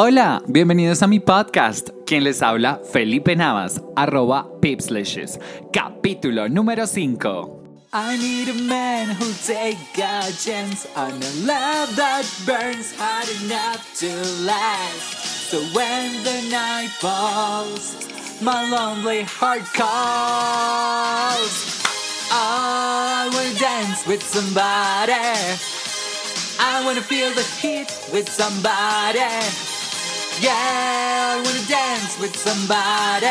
Hola, bienvenidos a mi podcast. Quien les habla, Felipe Navas, arroba Pipslishes, capítulo número 5. I need a man who'll take a chance on a love that burns hard enough to last. So when the night falls, my lonely heart calls. I wanna dance with somebody. I wanna feel the heat with somebody. Yeah, I wanna dance with somebody.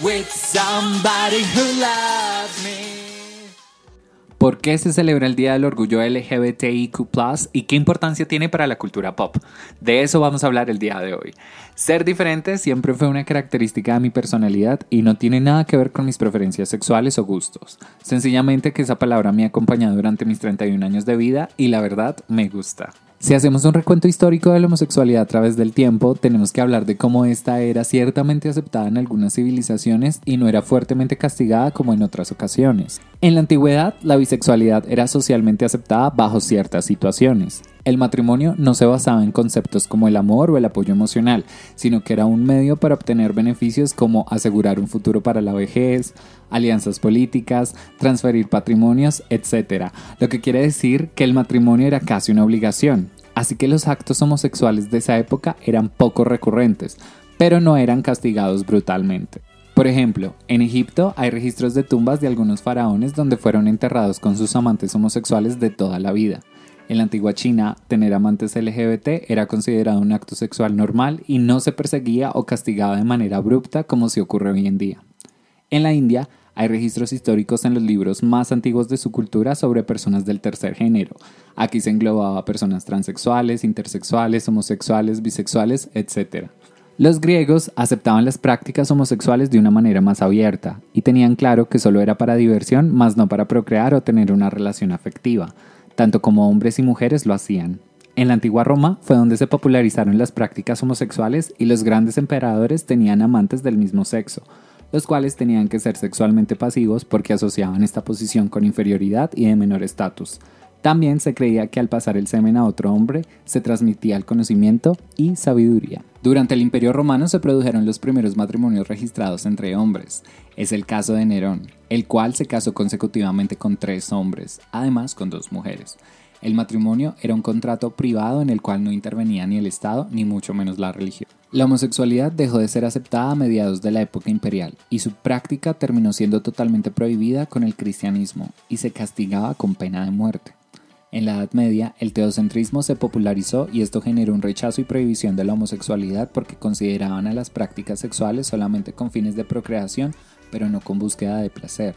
With somebody who loves me. ¿Por qué se celebra el Día del Orgullo LGBTIQ y qué importancia tiene para la cultura pop? De eso vamos a hablar el día de hoy. Ser diferente siempre fue una característica de mi personalidad y no tiene nada que ver con mis preferencias sexuales o gustos. Sencillamente que esa palabra me ha acompañado durante mis 31 años de vida y la verdad me gusta. Si hacemos un recuento histórico de la homosexualidad a través del tiempo, tenemos que hablar de cómo esta era ciertamente aceptada en algunas civilizaciones y no era fuertemente castigada como en otras ocasiones. En la antigüedad, la bisexualidad era socialmente aceptada bajo ciertas situaciones. El matrimonio no se basaba en conceptos como el amor o el apoyo emocional, sino que era un medio para obtener beneficios como asegurar un futuro para la vejez, alianzas políticas, transferir patrimonios, etc. Lo que quiere decir que el matrimonio era casi una obligación. Así que los actos homosexuales de esa época eran poco recurrentes, pero no eran castigados brutalmente. Por ejemplo, en Egipto hay registros de tumbas de algunos faraones donde fueron enterrados con sus amantes homosexuales de toda la vida. En la antigua China, tener amantes LGBT era considerado un acto sexual normal y no se perseguía o castigaba de manera abrupta como se ocurre hoy en día. En la India, hay registros históricos en los libros más antiguos de su cultura sobre personas del tercer género. Aquí se englobaba personas transexuales, intersexuales, homosexuales, bisexuales, etc. Los griegos aceptaban las prácticas homosexuales de una manera más abierta y tenían claro que solo era para diversión, más no para procrear o tener una relación afectiva, tanto como hombres y mujeres lo hacían. En la antigua Roma fue donde se popularizaron las prácticas homosexuales y los grandes emperadores tenían amantes del mismo sexo, los cuales tenían que ser sexualmente pasivos porque asociaban esta posición con inferioridad y de menor estatus. También se creía que al pasar el semen a otro hombre se transmitía el conocimiento y sabiduría. Durante el Imperio Romano se produjeron los primeros matrimonios registrados entre hombres. Es el caso de Nerón, el cual se casó consecutivamente con tres hombres, además con dos mujeres. El matrimonio era un contrato privado en el cual no intervenía ni el Estado ni mucho menos la religión. La homosexualidad dejó de ser aceptada a mediados de la época imperial y su práctica terminó siendo totalmente prohibida con el cristianismo y se castigaba con pena de muerte. En la Edad Media, el teocentrismo se popularizó y esto generó un rechazo y prohibición de la homosexualidad porque consideraban a las prácticas sexuales solamente con fines de procreación, pero no con búsqueda de placer.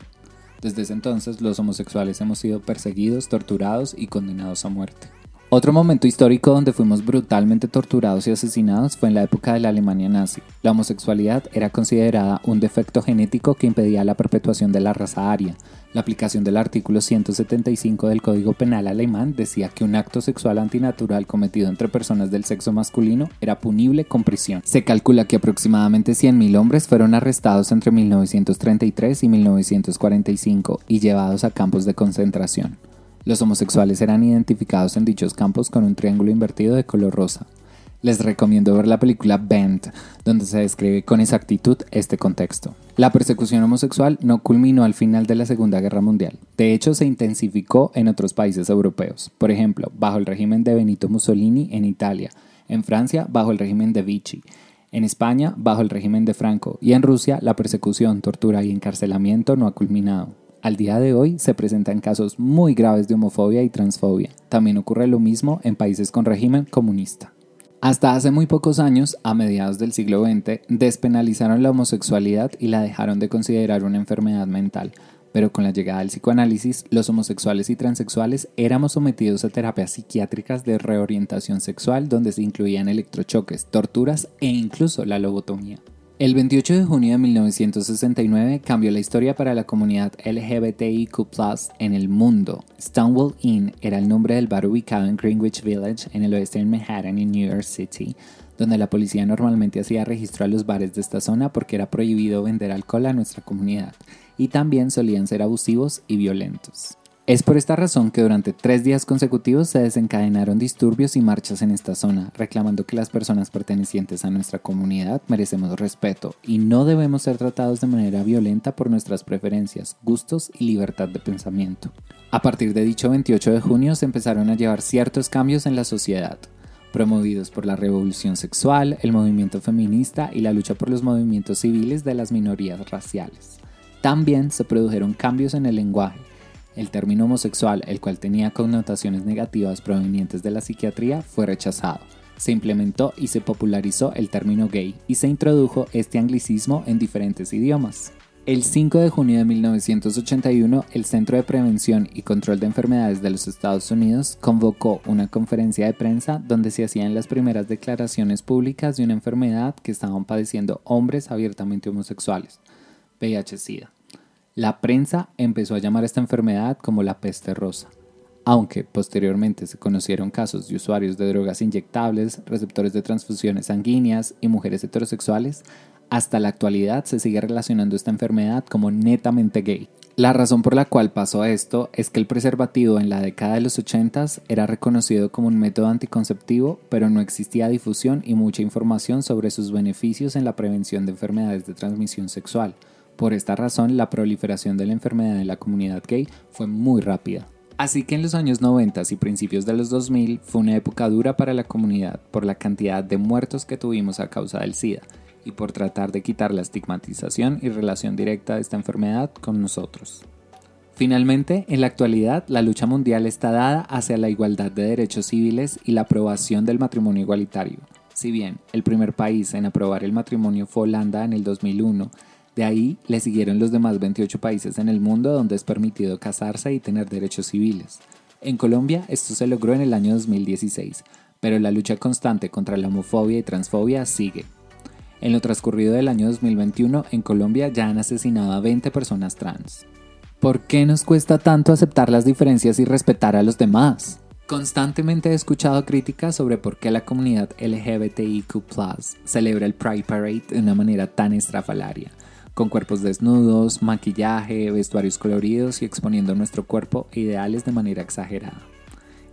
Desde ese entonces los homosexuales hemos sido perseguidos, torturados y condenados a muerte. Otro momento histórico donde fuimos brutalmente torturados y asesinados fue en la época de la Alemania nazi. La homosexualidad era considerada un defecto genético que impedía la perpetuación de la raza aria. La aplicación del artículo 175 del Código Penal alemán decía que un acto sexual antinatural cometido entre personas del sexo masculino era punible con prisión. Se calcula que aproximadamente 100.000 hombres fueron arrestados entre 1933 y 1945 y llevados a campos de concentración. Los homosexuales eran identificados en dichos campos con un triángulo invertido de color rosa. Les recomiendo ver la película Bent, donde se describe con exactitud este contexto. La persecución homosexual no culminó al final de la Segunda Guerra Mundial. De hecho, se intensificó en otros países europeos. Por ejemplo, bajo el régimen de Benito Mussolini en Italia, en Francia bajo el régimen de Vichy, en España bajo el régimen de Franco y en Rusia la persecución, tortura y encarcelamiento no ha culminado. Al día de hoy se presentan casos muy graves de homofobia y transfobia. También ocurre lo mismo en países con régimen comunista. Hasta hace muy pocos años, a mediados del siglo XX, despenalizaron la homosexualidad y la dejaron de considerar una enfermedad mental, pero con la llegada del psicoanálisis, los homosexuales y transexuales éramos sometidos a terapias psiquiátricas de reorientación sexual donde se incluían electrochoques, torturas e incluso la lobotomía. El 28 de junio de 1969 cambió la historia para la comunidad LGBTIQ en el mundo. Stonewall Inn era el nombre del bar ubicado en Greenwich Village, en el oeste de Manhattan, en New York City, donde la policía normalmente hacía registro a los bares de esta zona porque era prohibido vender alcohol a nuestra comunidad, y también solían ser abusivos y violentos. Es por esta razón que durante tres días consecutivos se desencadenaron disturbios y marchas en esta zona, reclamando que las personas pertenecientes a nuestra comunidad merecemos respeto y no debemos ser tratados de manera violenta por nuestras preferencias, gustos y libertad de pensamiento. A partir de dicho 28 de junio se empezaron a llevar ciertos cambios en la sociedad, promovidos por la revolución sexual, el movimiento feminista y la lucha por los movimientos civiles de las minorías raciales. También se produjeron cambios en el lenguaje, el término homosexual, el cual tenía connotaciones negativas provenientes de la psiquiatría, fue rechazado. Se implementó y se popularizó el término gay y se introdujo este anglicismo en diferentes idiomas. El 5 de junio de 1981, el Centro de Prevención y Control de Enfermedades de los Estados Unidos convocó una conferencia de prensa donde se hacían las primeras declaraciones públicas de una enfermedad que estaban padeciendo hombres abiertamente homosexuales, VIH-Sida. La prensa empezó a llamar esta enfermedad como la peste rosa, aunque posteriormente se conocieron casos de usuarios de drogas inyectables, receptores de transfusiones sanguíneas y mujeres heterosexuales, hasta la actualidad se sigue relacionando esta enfermedad como netamente gay. La razón por la cual pasó esto es que el preservativo en la década de los 80 era reconocido como un método anticonceptivo, pero no existía difusión y mucha información sobre sus beneficios en la prevención de enfermedades de transmisión sexual. Por esta razón, la proliferación de la enfermedad en la comunidad gay fue muy rápida. Así que en los años 90 y principios de los 2000 fue una época dura para la comunidad por la cantidad de muertos que tuvimos a causa del SIDA y por tratar de quitar la estigmatización y relación directa de esta enfermedad con nosotros. Finalmente, en la actualidad, la lucha mundial está dada hacia la igualdad de derechos civiles y la aprobación del matrimonio igualitario. Si bien el primer país en aprobar el matrimonio fue Holanda en el 2001, de ahí le siguieron los demás 28 países en el mundo donde es permitido casarse y tener derechos civiles. En Colombia esto se logró en el año 2016, pero la lucha constante contra la homofobia y transfobia sigue. En lo transcurrido del año 2021, en Colombia ya han asesinado a 20 personas trans. ¿Por qué nos cuesta tanto aceptar las diferencias y respetar a los demás? Constantemente he escuchado críticas sobre por qué la comunidad LGBTIQ celebra el Pride Parade de una manera tan estrafalaria con cuerpos desnudos, maquillaje, vestuarios coloridos y exponiendo nuestro cuerpo e ideales de manera exagerada.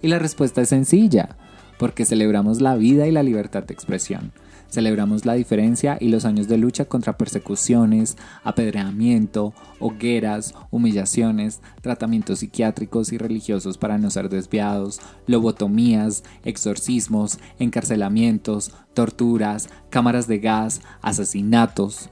Y la respuesta es sencilla, porque celebramos la vida y la libertad de expresión. Celebramos la diferencia y los años de lucha contra persecuciones, apedreamiento, hogueras, humillaciones, tratamientos psiquiátricos y religiosos para no ser desviados, lobotomías, exorcismos, encarcelamientos, torturas, cámaras de gas, asesinatos,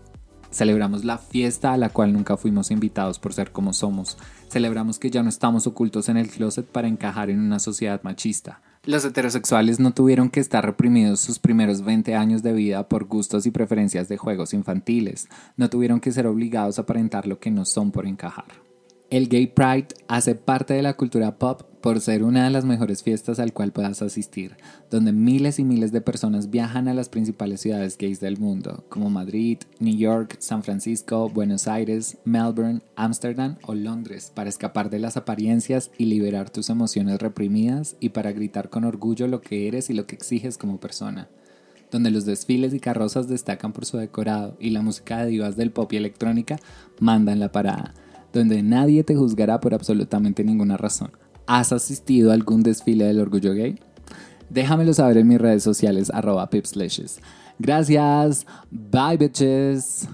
Celebramos la fiesta a la cual nunca fuimos invitados por ser como somos. Celebramos que ya no estamos ocultos en el closet para encajar en una sociedad machista. Los heterosexuales no tuvieron que estar reprimidos sus primeros 20 años de vida por gustos y preferencias de juegos infantiles. No tuvieron que ser obligados a aparentar lo que no son por encajar. El Gay Pride hace parte de la cultura pop por ser una de las mejores fiestas al cual puedas asistir, donde miles y miles de personas viajan a las principales ciudades gays del mundo, como Madrid, New York, San Francisco, Buenos Aires, Melbourne, Ámsterdam o Londres, para escapar de las apariencias y liberar tus emociones reprimidas y para gritar con orgullo lo que eres y lo que exiges como persona donde los desfiles y carrozas destacan por su decorado y la música de divas del pop y electrónica mandan la parada donde nadie te juzgará por absolutamente ninguna razón. ¿Has asistido a algún desfile del orgullo gay? Déjamelo saber en mis redes sociales arroba pipslashes. Gracias. Bye bitches.